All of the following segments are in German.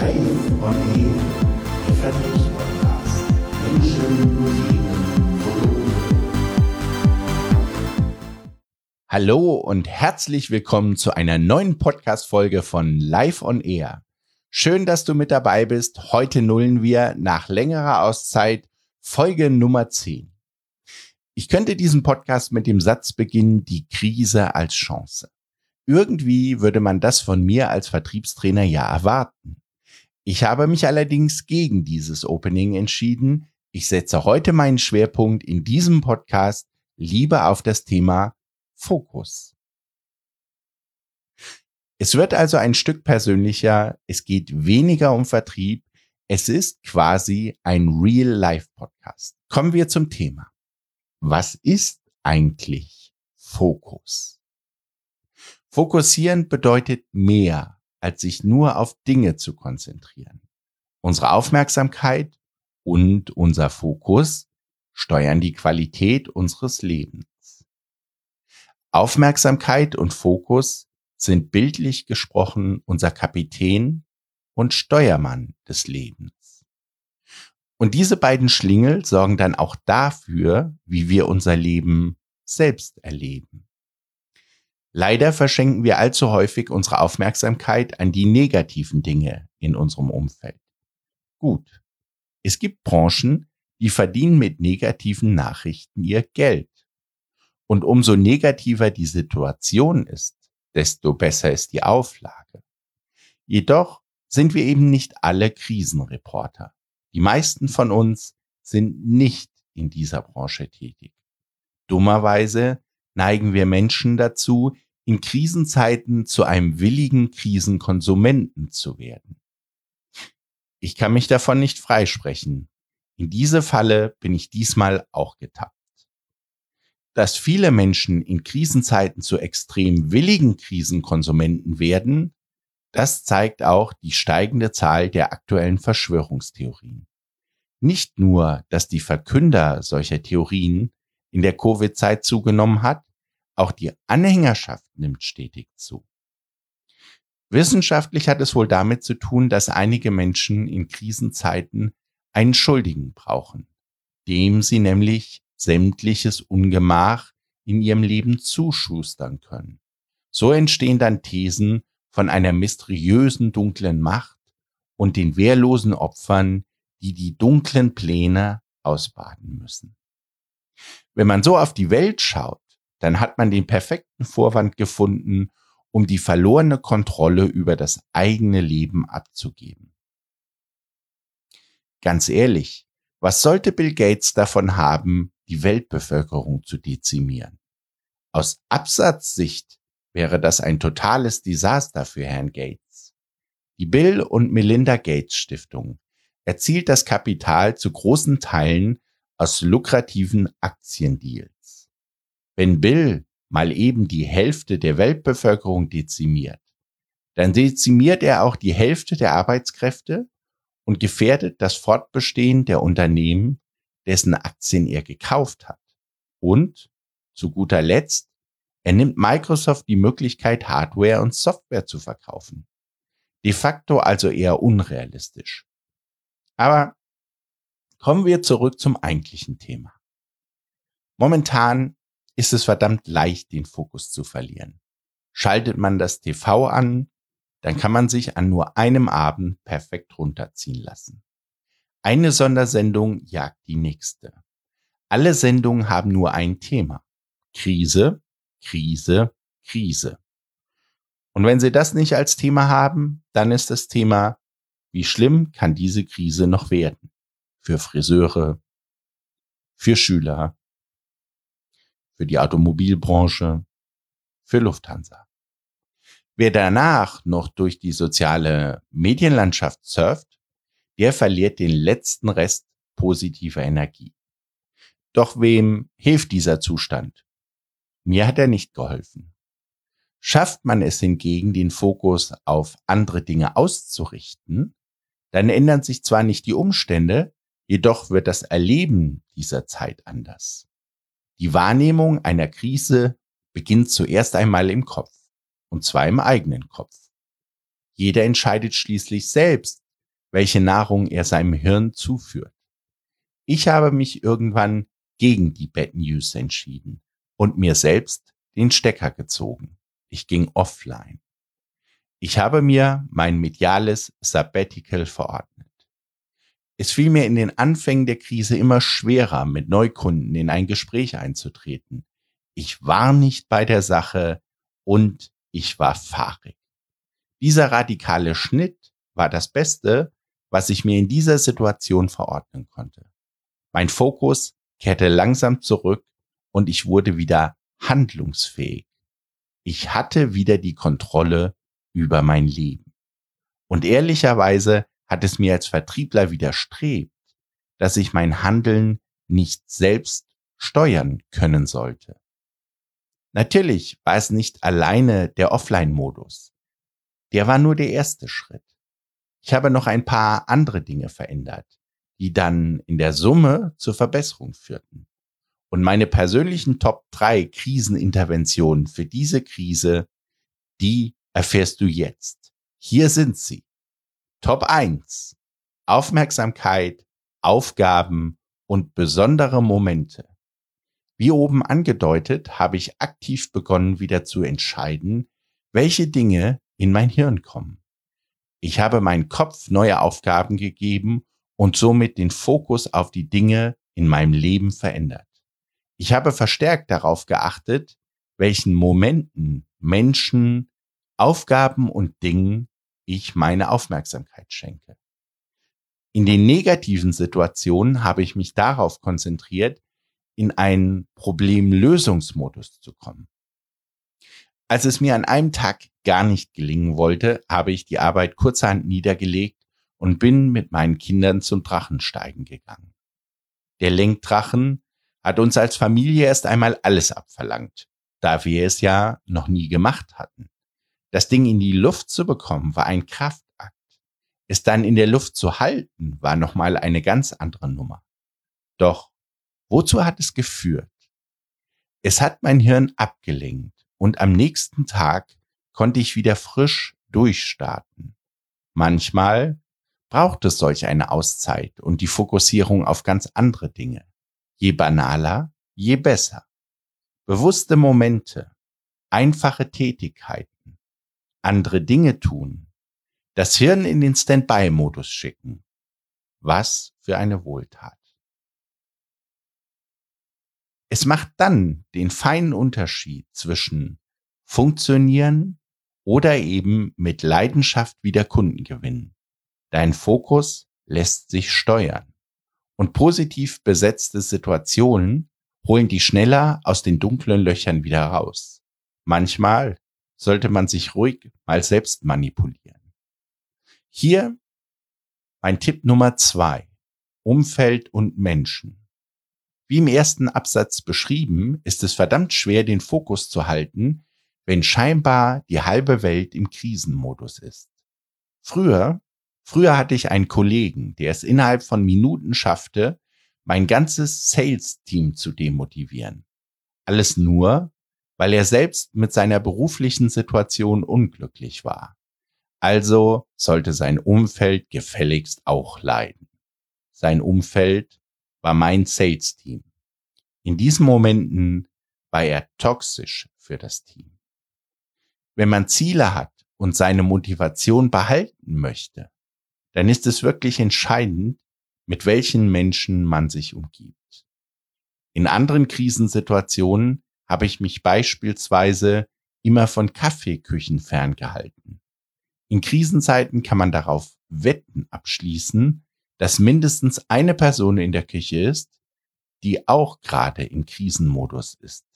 Live on Air, der Vertriebspodcast. Menschen, Musik, Produkte. Hallo und herzlich willkommen zu einer neuen Podcast-Folge von Live on Air. Schön, dass du mit dabei bist. Heute nullen wir nach längerer Auszeit Folge Nummer 10. Ich könnte diesen Podcast mit dem Satz beginnen, die Krise als Chance. Irgendwie würde man das von mir als Vertriebstrainer ja erwarten. Ich habe mich allerdings gegen dieses Opening entschieden. Ich setze heute meinen Schwerpunkt in diesem Podcast lieber auf das Thema Fokus. Es wird also ein Stück persönlicher, es geht weniger um Vertrieb, es ist quasi ein Real-Life-Podcast. Kommen wir zum Thema. Was ist eigentlich Fokus? Fokussieren bedeutet mehr, als sich nur auf Dinge zu konzentrieren. Unsere Aufmerksamkeit und unser Fokus steuern die Qualität unseres Lebens. Aufmerksamkeit und Fokus sind bildlich gesprochen unser Kapitän und Steuermann des Lebens. Und diese beiden Schlingel sorgen dann auch dafür, wie wir unser Leben selbst erleben. Leider verschenken wir allzu häufig unsere Aufmerksamkeit an die negativen Dinge in unserem Umfeld. Gut, es gibt Branchen, die verdienen mit negativen Nachrichten ihr Geld. Und umso negativer die Situation ist, desto besser ist die Auflage. Jedoch sind wir eben nicht alle Krisenreporter. Die meisten von uns sind nicht in dieser Branche tätig. Dummerweise neigen wir Menschen dazu, in Krisenzeiten zu einem willigen Krisenkonsumenten zu werden. Ich kann mich davon nicht freisprechen. In diese Falle bin ich diesmal auch getappt. Dass viele Menschen in Krisenzeiten zu extrem willigen Krisenkonsumenten werden, das zeigt auch die steigende Zahl der aktuellen Verschwörungstheorien. Nicht nur, dass die Verkünder solcher Theorien in der Covid-Zeit zugenommen hat, auch die Anhängerschaft nimmt stetig zu. Wissenschaftlich hat es wohl damit zu tun, dass einige Menschen in Krisenzeiten einen Schuldigen brauchen, dem sie nämlich sämtliches Ungemach in ihrem Leben zuschustern können. So entstehen dann Thesen von einer mysteriösen dunklen Macht und den wehrlosen Opfern, die die dunklen Pläne ausbaden müssen. Wenn man so auf die Welt schaut, dann hat man den perfekten Vorwand gefunden, um die verlorene Kontrolle über das eigene Leben abzugeben. Ganz ehrlich, was sollte Bill Gates davon haben, die Weltbevölkerung zu dezimieren? Aus Absatzsicht wäre das ein totales Desaster für Herrn Gates. Die Bill und Melinda Gates Stiftung erzielt das Kapital zu großen Teilen aus lukrativen Aktiendeals. Wenn Bill mal eben die Hälfte der Weltbevölkerung dezimiert, dann dezimiert er auch die Hälfte der Arbeitskräfte und gefährdet das Fortbestehen der Unternehmen, dessen Aktien er gekauft hat. Und zu guter Letzt er nimmt Microsoft die Möglichkeit, Hardware und Software zu verkaufen. De facto also eher unrealistisch. Aber kommen wir zurück zum eigentlichen Thema. Momentan ist es verdammt leicht, den Fokus zu verlieren. Schaltet man das TV an, dann kann man sich an nur einem Abend perfekt runterziehen lassen. Eine Sondersendung jagt die nächste. Alle Sendungen haben nur ein Thema. Krise, Krise, Krise. Und wenn Sie das nicht als Thema haben, dann ist das Thema, wie schlimm kann diese Krise noch werden? Für Friseure, für Schüler, für die Automobilbranche, für Lufthansa. Wer danach noch durch die soziale Medienlandschaft surft, der verliert den letzten Rest positiver Energie. Doch wem hilft dieser Zustand? Mir hat er nicht geholfen. Schafft man es hingegen, den Fokus auf andere Dinge auszurichten, dann ändern sich zwar nicht die Umstände, jedoch wird das Erleben dieser Zeit anders. Die Wahrnehmung einer Krise beginnt zuerst einmal im Kopf, und zwar im eigenen Kopf. Jeder entscheidet schließlich selbst, welche Nahrung er seinem Hirn zuführt. Ich habe mich irgendwann gegen die Bad News entschieden und mir selbst den Stecker gezogen. Ich ging offline. Ich habe mir mein mediales Sabbatical verordnet. Es fiel mir in den Anfängen der Krise immer schwerer, mit Neukunden in ein Gespräch einzutreten. Ich war nicht bei der Sache und ich war fahrig. Dieser radikale Schnitt war das Beste, was ich mir in dieser Situation verordnen konnte. Mein Fokus kehrte langsam zurück und ich wurde wieder handlungsfähig. Ich hatte wieder die Kontrolle über mein Leben. Und ehrlicherweise hat es mir als Vertriebler widerstrebt, dass ich mein Handeln nicht selbst steuern können sollte. Natürlich war es nicht alleine der Offline-Modus. Der war nur der erste Schritt. Ich habe noch ein paar andere Dinge verändert, die dann in der Summe zur Verbesserung führten. Und meine persönlichen Top 3 Kriseninterventionen für diese Krise, die erfährst du jetzt. Hier sind sie. Top 1. Aufmerksamkeit, Aufgaben und besondere Momente. Wie oben angedeutet, habe ich aktiv begonnen, wieder zu entscheiden, welche Dinge in mein Hirn kommen. Ich habe meinen Kopf neue Aufgaben gegeben und somit den Fokus auf die Dinge in meinem Leben verändert. Ich habe verstärkt darauf geachtet, welchen Momenten, Menschen, Aufgaben und Dingen ich meine Aufmerksamkeit schenke. In den negativen Situationen habe ich mich darauf konzentriert, in einen Problemlösungsmodus zu kommen. Als es mir an einem Tag gar nicht gelingen wollte, habe ich die Arbeit kurzerhand niedergelegt und bin mit meinen Kindern zum Drachensteigen gegangen. Der Lenkdrachen hat uns als Familie erst einmal alles abverlangt, da wir es ja noch nie gemacht hatten. Das Ding in die Luft zu bekommen war ein Kraftakt. Es dann in der Luft zu halten war nochmal eine ganz andere Nummer. Doch wozu hat es geführt? Es hat mein Hirn abgelenkt und am nächsten Tag konnte ich wieder frisch durchstarten. Manchmal braucht es solch eine Auszeit und die Fokussierung auf ganz andere Dinge. Je banaler, je besser. Bewusste Momente, einfache Tätigkeiten, andere Dinge tun, das Hirn in den Standby-Modus schicken. Was für eine Wohltat. Es macht dann den feinen Unterschied zwischen funktionieren oder eben mit Leidenschaft wieder Kunden gewinnen. Dein Fokus lässt sich steuern und positiv besetzte Situationen holen die schneller aus den dunklen Löchern wieder raus. Manchmal sollte man sich ruhig mal selbst manipulieren. Hier mein Tipp Nummer zwei. Umfeld und Menschen. Wie im ersten Absatz beschrieben, ist es verdammt schwer, den Fokus zu halten, wenn scheinbar die halbe Welt im Krisenmodus ist. Früher Früher hatte ich einen Kollegen, der es innerhalb von Minuten schaffte, mein ganzes Sales-Team zu demotivieren. Alles nur, weil er selbst mit seiner beruflichen Situation unglücklich war. Also sollte sein Umfeld gefälligst auch leiden. Sein Umfeld war mein Sales-Team. In diesen Momenten war er toxisch für das Team. Wenn man Ziele hat und seine Motivation behalten möchte, dann ist es wirklich entscheidend, mit welchen Menschen man sich umgibt. In anderen Krisensituationen habe ich mich beispielsweise immer von Kaffeeküchen ferngehalten. In Krisenzeiten kann man darauf Wetten abschließen, dass mindestens eine Person in der Küche ist, die auch gerade im Krisenmodus ist.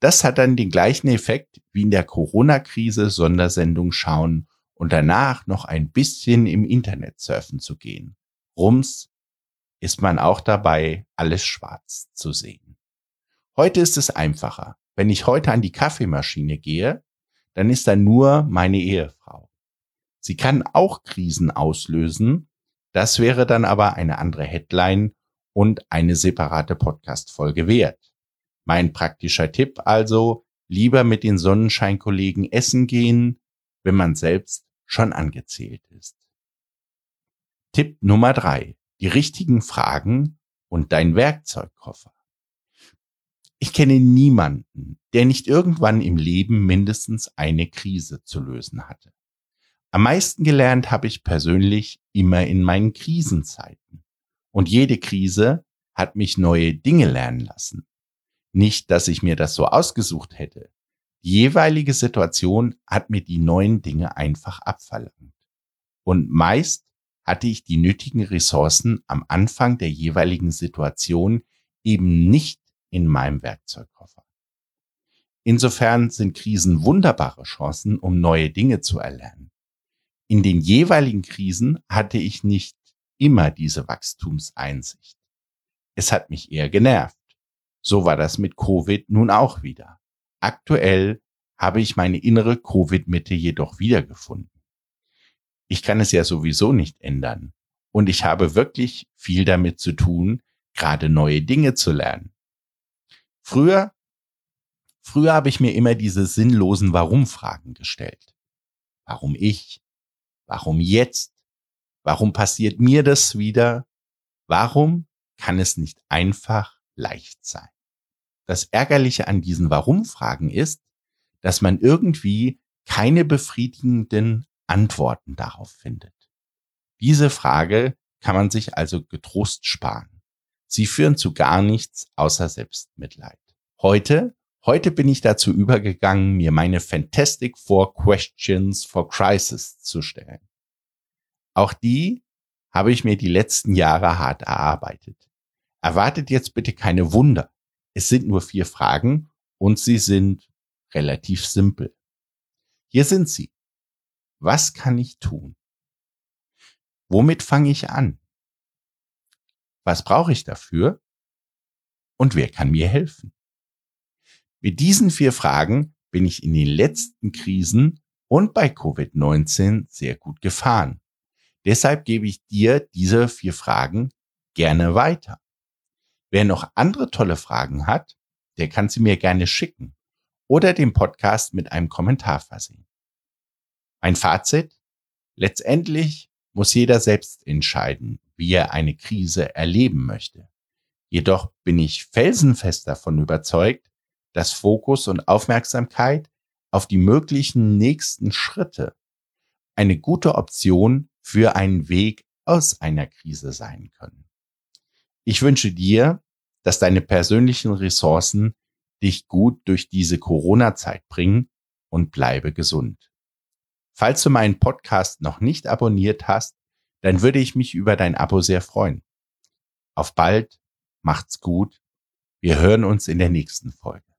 Das hat dann den gleichen Effekt wie in der Corona-Krise Sondersendung schauen und danach noch ein bisschen im Internet surfen zu gehen. Rums ist man auch dabei, alles schwarz zu sehen. Heute ist es einfacher. Wenn ich heute an die Kaffeemaschine gehe, dann ist da nur meine Ehefrau. Sie kann auch Krisen auslösen. Das wäre dann aber eine andere Headline und eine separate Podcast-Folge wert. Mein praktischer Tipp also, lieber mit den Sonnenscheinkollegen essen gehen, wenn man selbst schon angezählt ist. Tipp Nummer drei. Die richtigen Fragen und dein Werkzeugkoffer. Ich kenne niemanden, der nicht irgendwann im Leben mindestens eine Krise zu lösen hatte. Am meisten gelernt habe ich persönlich immer in meinen Krisenzeiten. Und jede Krise hat mich neue Dinge lernen lassen. Nicht, dass ich mir das so ausgesucht hätte. Die jeweilige Situation hat mir die neuen Dinge einfach abverlangt. Und meist hatte ich die nötigen Ressourcen am Anfang der jeweiligen Situation eben nicht in meinem Werkzeugkoffer. Insofern sind Krisen wunderbare Chancen, um neue Dinge zu erlernen. In den jeweiligen Krisen hatte ich nicht immer diese Wachstumseinsicht. Es hat mich eher genervt. So war das mit Covid nun auch wieder. Aktuell habe ich meine innere Covid-Mitte jedoch wiedergefunden. Ich kann es ja sowieso nicht ändern. Und ich habe wirklich viel damit zu tun, gerade neue Dinge zu lernen. Früher, früher habe ich mir immer diese sinnlosen Warum-Fragen gestellt. Warum ich? Warum jetzt? Warum passiert mir das wieder? Warum kann es nicht einfach leicht sein? Das Ärgerliche an diesen Warum-Fragen ist, dass man irgendwie keine befriedigenden Antworten darauf findet. Diese Frage kann man sich also getrost sparen. Sie führen zu gar nichts außer Selbstmitleid. Heute, heute bin ich dazu übergegangen, mir meine Fantastic Four Questions for Crisis zu stellen. Auch die habe ich mir die letzten Jahre hart erarbeitet. Erwartet jetzt bitte keine Wunder. Es sind nur vier Fragen und sie sind relativ simpel. Hier sind sie. Was kann ich tun? Womit fange ich an? Was brauche ich dafür? Und wer kann mir helfen? Mit diesen vier Fragen bin ich in den letzten Krisen und bei Covid-19 sehr gut gefahren. Deshalb gebe ich dir diese vier Fragen gerne weiter. Wer noch andere tolle Fragen hat, der kann sie mir gerne schicken oder den Podcast mit einem Kommentar versehen. Ein Fazit? Letztendlich muss jeder selbst entscheiden, wie er eine Krise erleben möchte. Jedoch bin ich felsenfest davon überzeugt, dass Fokus und Aufmerksamkeit auf die möglichen nächsten Schritte eine gute Option für einen Weg aus einer Krise sein können. Ich wünsche dir, dass deine persönlichen Ressourcen dich gut durch diese Corona-Zeit bringen und bleibe gesund. Falls du meinen Podcast noch nicht abonniert hast, dann würde ich mich über dein Abo sehr freuen. Auf bald, macht's gut, wir hören uns in der nächsten Folge.